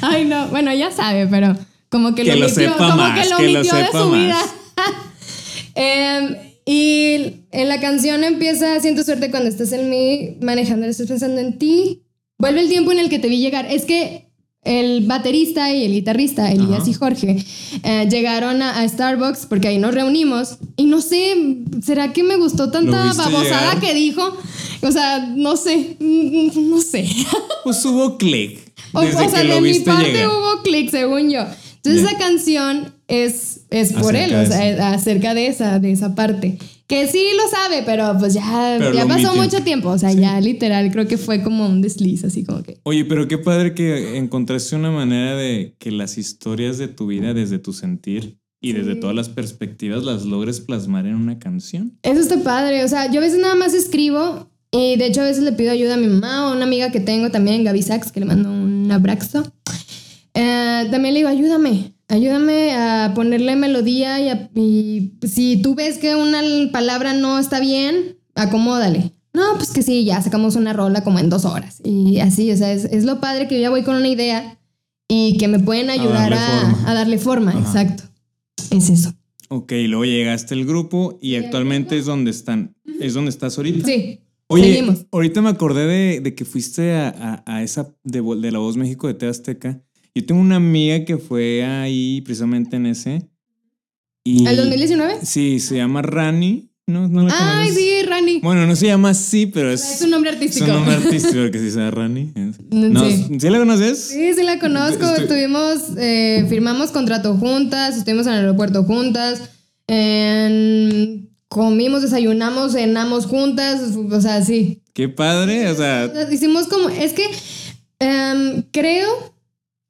Ay, no, bueno, ya sabe, pero como que, Que lo omitió, como más, que lo que lo de su más. vida. *laughs* Em, y en la canción empieza Siento suerte cuando estás en mí, manejando, estoy pensando en ti. Vuelve el tiempo en el que te vi llegar. Es que el baterista y el guitarrista, Elías Ajá. y Jorge, eh, llegaron a, a Starbucks porque ahí nos reunimos. Y no sé, ¿será que me gustó tanta babosada llegar? que dijo? O sea, no sé, mm, no sé. Pues hubo click. O, o sea, de mi parte llegar. hubo clic, según yo. Entonces Ya. esa canción es, es por él, o sea, acerca de esa, de esa parte. Que sí lo sabe, pero pues ya, Pero ya pasó mucho tiempo. O sea, ya literal, creo que fue como un desliz, así como que. Oye, pero qué padre que encontraste una manera de que las historias de tu vida desde tu sentir y desde Sí. todas las perspectivas las logres plasmar en una canción. Eso está padre. O sea, yo a veces nada más escribo y de hecho a veces le pido ayuda a mi mamá o a una amiga que tengo también, Gaby Sachs, que le mando un abrazo. Eh, también le digo, ayúdame, ayúdame a ponerle melodía y, a- y si tú ves que una palabra no está bien, acomódale. No, pues que sí, ya sacamos una rola como en dos horas. Y así, o sea, es, es lo padre que yo ya voy con una idea y que me pueden ayudar darle a, forma. a darle forma. Ajá. Exacto. Es eso. Ok, luego llegaste al grupo y actualmente es donde están, es donde estás ahorita. Sí. Oye, seguimos. ahorita me acordé de, de que fuiste a, a- a esa de, de La Voz México de TV Azteca. Yo tengo una amiga que fue ahí precisamente en ese. Y, ¿El 2019? Sí, se llama Rani. ¿No, no la Ay, conoces? sí, Rani. Bueno, no se llama así, pero es, Es un nombre es artístico. un nombre *laughs* artístico que sí se llama Rani. Mm, No, sí. ¿Sí la conoces? Sí, sí la conozco. Estoy- Estuvimos, eh, firmamos contrato juntas, estuvimos en el aeropuerto juntas, en- comimos, desayunamos, cenamos juntas, o sea, sí. Qué padre, o sea, Hicimos como, es que em, creo,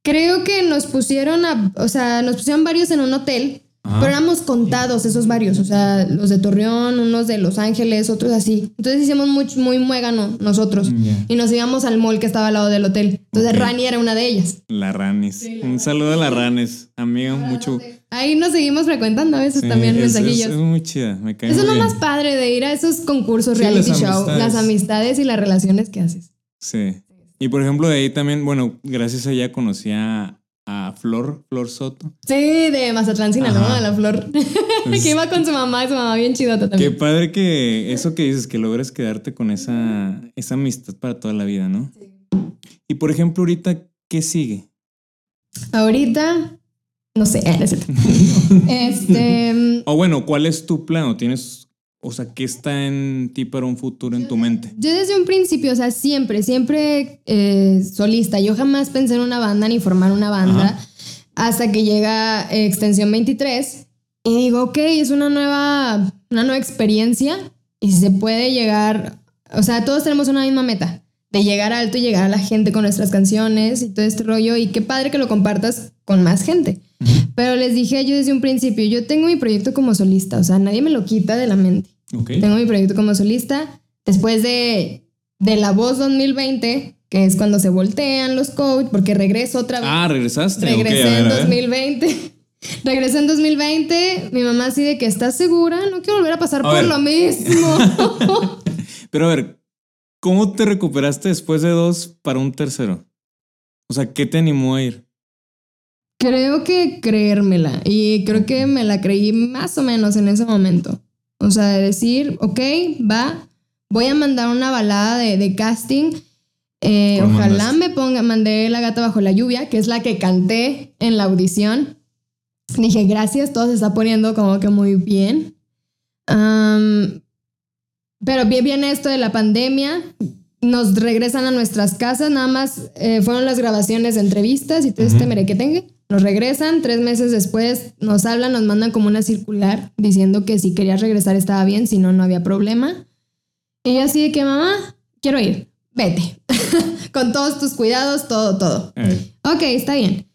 creo que nos pusieron a, o sea, nos pusieron varios en un hotel, Ajá. pero éramos contados esos varios, o sea, los de Torreón, unos de Los Ángeles, otros así. Entonces hicimos muy, muy muégano nosotros Ya. y nos íbamos al mall que estaba al lado del hotel. Entonces Ok. Rani era una de ellas. la Ranis. Un saludo a la Ranis, amiga, mucho. Ahí nos seguimos frecuentando a veces Sí, también es, es, mensajillos. es muy chida, me cae Eso es lo más padre de ir a esos concursos, Sí, reality las show, amistades. las amistades y las relaciones que haces. Sí. Y por ejemplo, de ahí también, bueno, gracias a ella conocí a, a Flor, Flor Soto. Sí, de Mazatlán, Sinaloa, la flor. Pues- *laughs* que iba con su mamá y su mamá bien chidota Qué también. padre que eso que dices, que logres quedarte con esa, esa amistad para toda la vida, ¿no? Y por ejemplo, ahorita, ¿qué sigue? Ahorita, no sé, *laughs* *laughs* este, O bueno, ¿cuál es tu plan? ¿O tienes, o sea, qué está en ti para un futuro en tu mente? yo desde un principio, o sea, siempre, siempre eh, solista. Yo jamás pensé en una banda ni formar una banda Ajá. hasta que llega eh, Extensión 23 y digo, ok, es una nueva, una nueva experiencia y se puede llegar, o sea, todos tenemos una misma meta, de llegar alto y llegar a la gente con nuestras canciones y todo este rollo y qué padre que lo compartas con más gente. Pero les dije yo desde un principio, yo tengo mi proyecto como solista, o sea, nadie me lo quita de la mente. Tengo mi proyecto como solista. Después de, de La Voz 2020, que es cuando se voltean los coach, porque regreso otra vez. Ah, regresaste. Regresé ver, en a ver. 2020. *laughs* Regresé en 2020. Mi mamá así de que estás segura, no quiero volver a pasar A por ver. lo mismo. *laughs* *laughs* Pero a ver, ¿cómo te recuperaste después de dos para un tercero? O sea, ¿qué te animó a ir? creo que creérmela. Y creo que me la creí más o menos en ese momento. O sea, de decir, ok, va, voy a mandar una balada de, de casting. Eh, ¿Cuál ojalá mandaste? me ponga, mandé La gata bajo la lluvia, que es la que canté en la audición. Dije, gracias, todo se está poniendo como que muy bien. Am, pero bien, bien esto de la pandemia, nos regresan a nuestras casas, nada más eh, fueron las grabaciones de entrevistas y todo este Ujú. merequetengue. Nos regresan, tres meses después nos hablan, nos mandan como una circular diciendo que si querías regresar estaba bien, si no, no había problema. Y yo así de que, mamá, quiero ir, vete. *laughs* Con todos tus cuidados, todo, todo. Eh, Ok, está bien.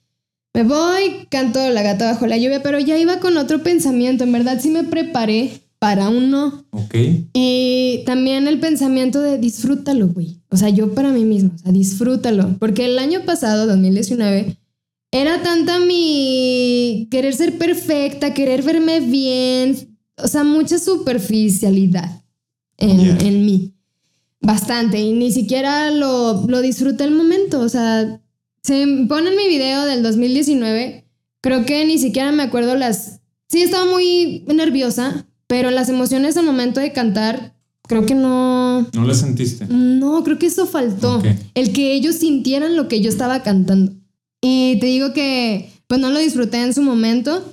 Me voy, canto La gata bajo la lluvia, pero ya iba con otro pensamiento. En verdad sí me preparé para un no. Ok. Y también el pensamiento de disfrútalo, güey. O sea, yo para mí mismo, o sea, disfrútalo. Porque el año pasado, 2019, era tanta mi querer ser perfecta, querer verme bien, o sea, mucha superficialidad en, Ya. en mí. Bastante. Y ni siquiera lo, lo disfruté el momento. O sea, se pone en mi video del 2019. Creo que ni siquiera me acuerdo las... Sí, estaba muy nerviosa, pero las emociones al momento de cantar, creo que no... ¿No la sentiste? No, creo que eso faltó. El que ellos sintieran lo que yo estaba cantando. Y te digo que pues no lo disfruté en su momento.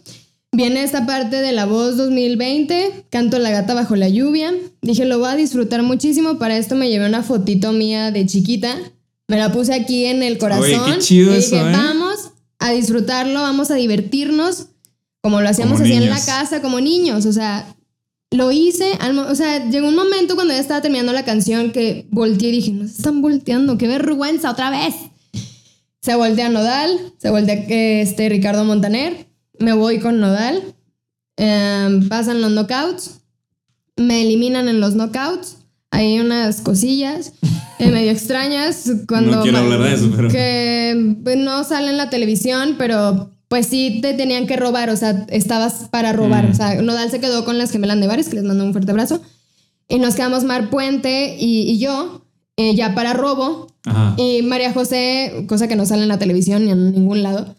Viene esta parte de la voz 2020, canto La gata bajo la lluvia. Dije, lo voy a disfrutar muchísimo. Para esto me llevé una fotito mía de chiquita. Me la puse aquí en el corazón. qué chido y eso, dije, ¿eh? vamos a disfrutarlo, vamos a divertirnos, como lo hacíamos Como así en la casa, como niños. O sea, lo hice, o sea, llegó un momento cuando ya estaba terminando la canción que volteé y dije, no se están volteando, qué vergüenza otra vez. Se voltea Nodal, se voltea este Ricardo Montaner, me voy con Nodal, em, pasan los knockouts, me eliminan en los knockouts, hay unas cosillas eh, *laughs* medio extrañas cuando No quiero hablar de eso, pero- que pues, no sale en la televisión, pero pues sí te tenían que robar, o sea, estabas para robar, Mm. o sea, Nodal se quedó con las gemelas Nevares, que les mando un fuerte abrazo, y nos quedamos Mar Puente y, y yo, eh, ya para robo, Ajá. y María José, cosa que no sale en la televisión ni en ningún lado,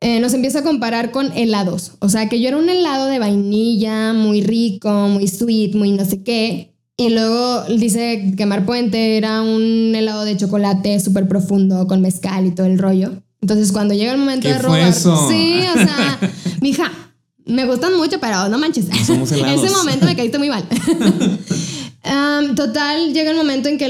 eh, nos empieza a comparar con helados. O sea, que yo era un helado de vainilla, muy rico, muy sweet, muy no sé qué. Y luego dice que Mar Puente era un helado de chocolate súper profundo, con mezcal y todo el rollo. Entonces, cuando llega el momento ¿Qué de fue robar. eso? Sí, o sea, *laughs* mija, me gustan mucho, pero no manches. Somos *laughs* helados. Ese momento me caíste muy mal. *laughs* Am, total, llega el momento en que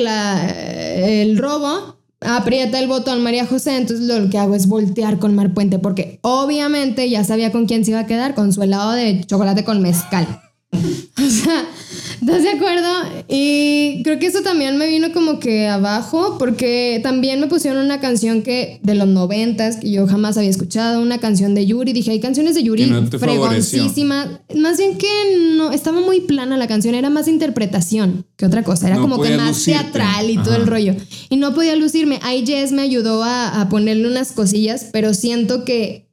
el robo aprieta el botón María José, entonces lo que hago es voltear con Mar Puente, porque obviamente ya sabía con quién se iba a quedar, con su helado de chocolate con mezcal. *laughs* O sea, ¿estás de acuerdo? Y creo que eso también me vino como que abajo, porque también me pusieron una canción que de los noventas, que yo jamás había escuchado, una canción de Yuri. Dije, hay canciones de Yuri no fregoncísimas. Más bien que no, estaba muy plana la canción, era más interpretación que otra cosa. Era No como que más lucirte. teatral y todo Ajá. el rollo. Y no podía lucirme. Ahí Jess me ayudó a, a ponerle unas cosillas, pero siento que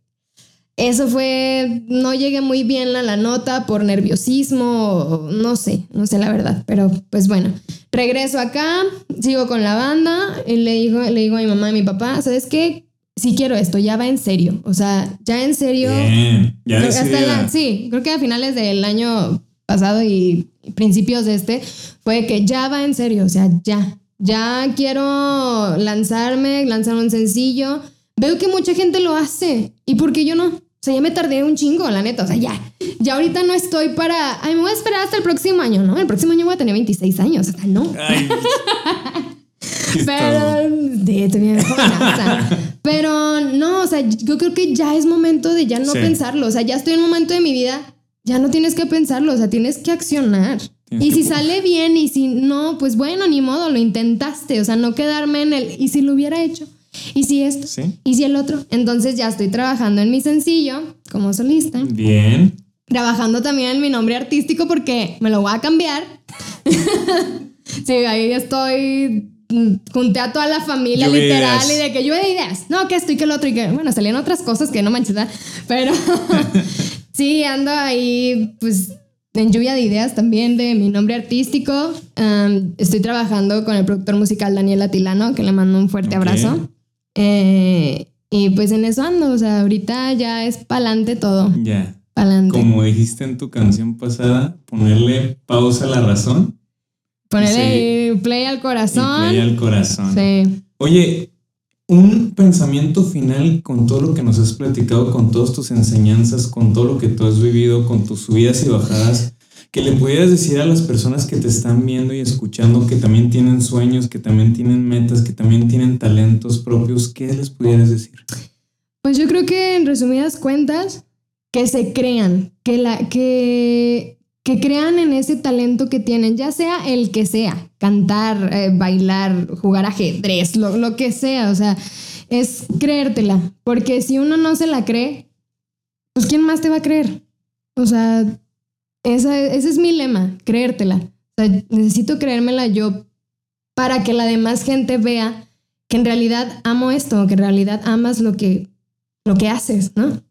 eso fue, no llegué muy bien a la nota por nerviosismo, no sé, no sé la verdad, pero pues bueno, regreso acá, sigo con la banda y le digo, le digo a mi mamá y a mi papá, ¿sabes qué? Si quiero esto, ya va en serio, o sea, ya en serio. Bien. Ya Creo hasta la- sí, creo que a finales del año pasado y principios de este fue que ya va en serio, o sea, ya, ya quiero lanzarme, lanzar un sencillo. Veo que mucha gente lo hace y por qué yo no. O sea, ya me tardé un chingo, la neta. O sea, ya. Ya ahorita no estoy para. Ay, me voy a esperar hasta el próximo año, ¿no? El próximo año voy a tener 26 años. O sea, no. Ay. *laughs* Pero, de, te viene jovenaza. Pero no, o sea, yo creo que ya es momento de ya no Sí. pensarlo. O sea, ya estoy en un momento de mi vida, ya no tienes que pensarlo, o sea, tienes que accionar. Tienes y que si sale bien y si no, pues bueno, ni modo, lo intentaste. O sea, no quedarme en el, y si lo hubiera hecho, y si esto, Sí. y si el otro. Entonces ya estoy trabajando en mi sencillo como solista, Bien. trabajando también en mi nombre artístico porque me lo voy a cambiar. *laughs* sí, ahí estoy. mm, Junté a toda la familia literal ideas. y de que yo de ideas. No, que esto y que lo otro y que, bueno, salían otras cosas que no manches. Pero *laughs* sí, ando ahí, pues, en lluvia de ideas también de mi nombre artístico. Estoy trabajando con el productor musical Daniel Atilano, que le mando un fuerte abrazo. Eh, y pues en eso ando, o sea, ahorita ya es pa'lante todo, Ya. pa'lante. Como dijiste en tu canción pasada, ponerle pausa a la razón Ponerle play al y corazón. play al corazón. Sí. Oye, un pensamiento final con todo lo que nos has platicado, con todas tus enseñanzas, con todo lo que tú has vivido, con tus subidas y bajadas, que le pudieras decir a las personas que te están viendo y escuchando, que también tienen sueños, que también tienen metas, que también tienen talentos propios, ¿qué les pudieras decir? Pues yo creo que en resumidas cuentas, que se crean, que, la, que que crean en ese talento que tienen, ya sea el que sea, cantar, eh, bailar, jugar ajedrez, lo, lo que sea, o sea, es creértela, porque si uno no se la cree, pues ¿quién más te va a creer? O sea, esa, ese es mi lema, creértela. O sea, necesito creérmela yo para que la demás gente vea que en realidad amo esto, que en realidad amas lo que, lo que haces, ¿no?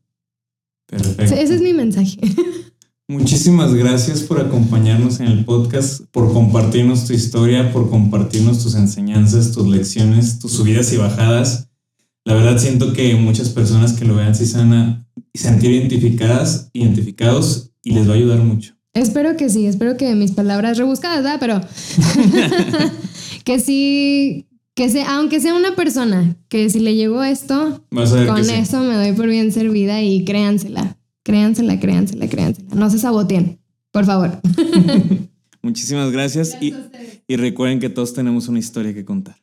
Perfecto. Ese es mi mensaje. *laughs* Muchísimas gracias por acompañarnos en el podcast, por compartirnos tu historia, por compartirnos tus enseñanzas, tus lecciones, tus subidas y bajadas. La verdad siento que muchas personas que lo vean se van a sentir identificadas, identificados y les va a ayudar mucho. Espero que sí, espero que mis palabras rebuscadas, ¿verdad? Pero *laughs* que sí, que sea, aunque sea una persona, que si le llegó esto, con sí. eso me doy por bien servida y créansela, créansela, créansela, créansela. No se saboteen, por favor. *laughs* Muchísimas gracias y, y recuerden que todos tenemos una historia que contar.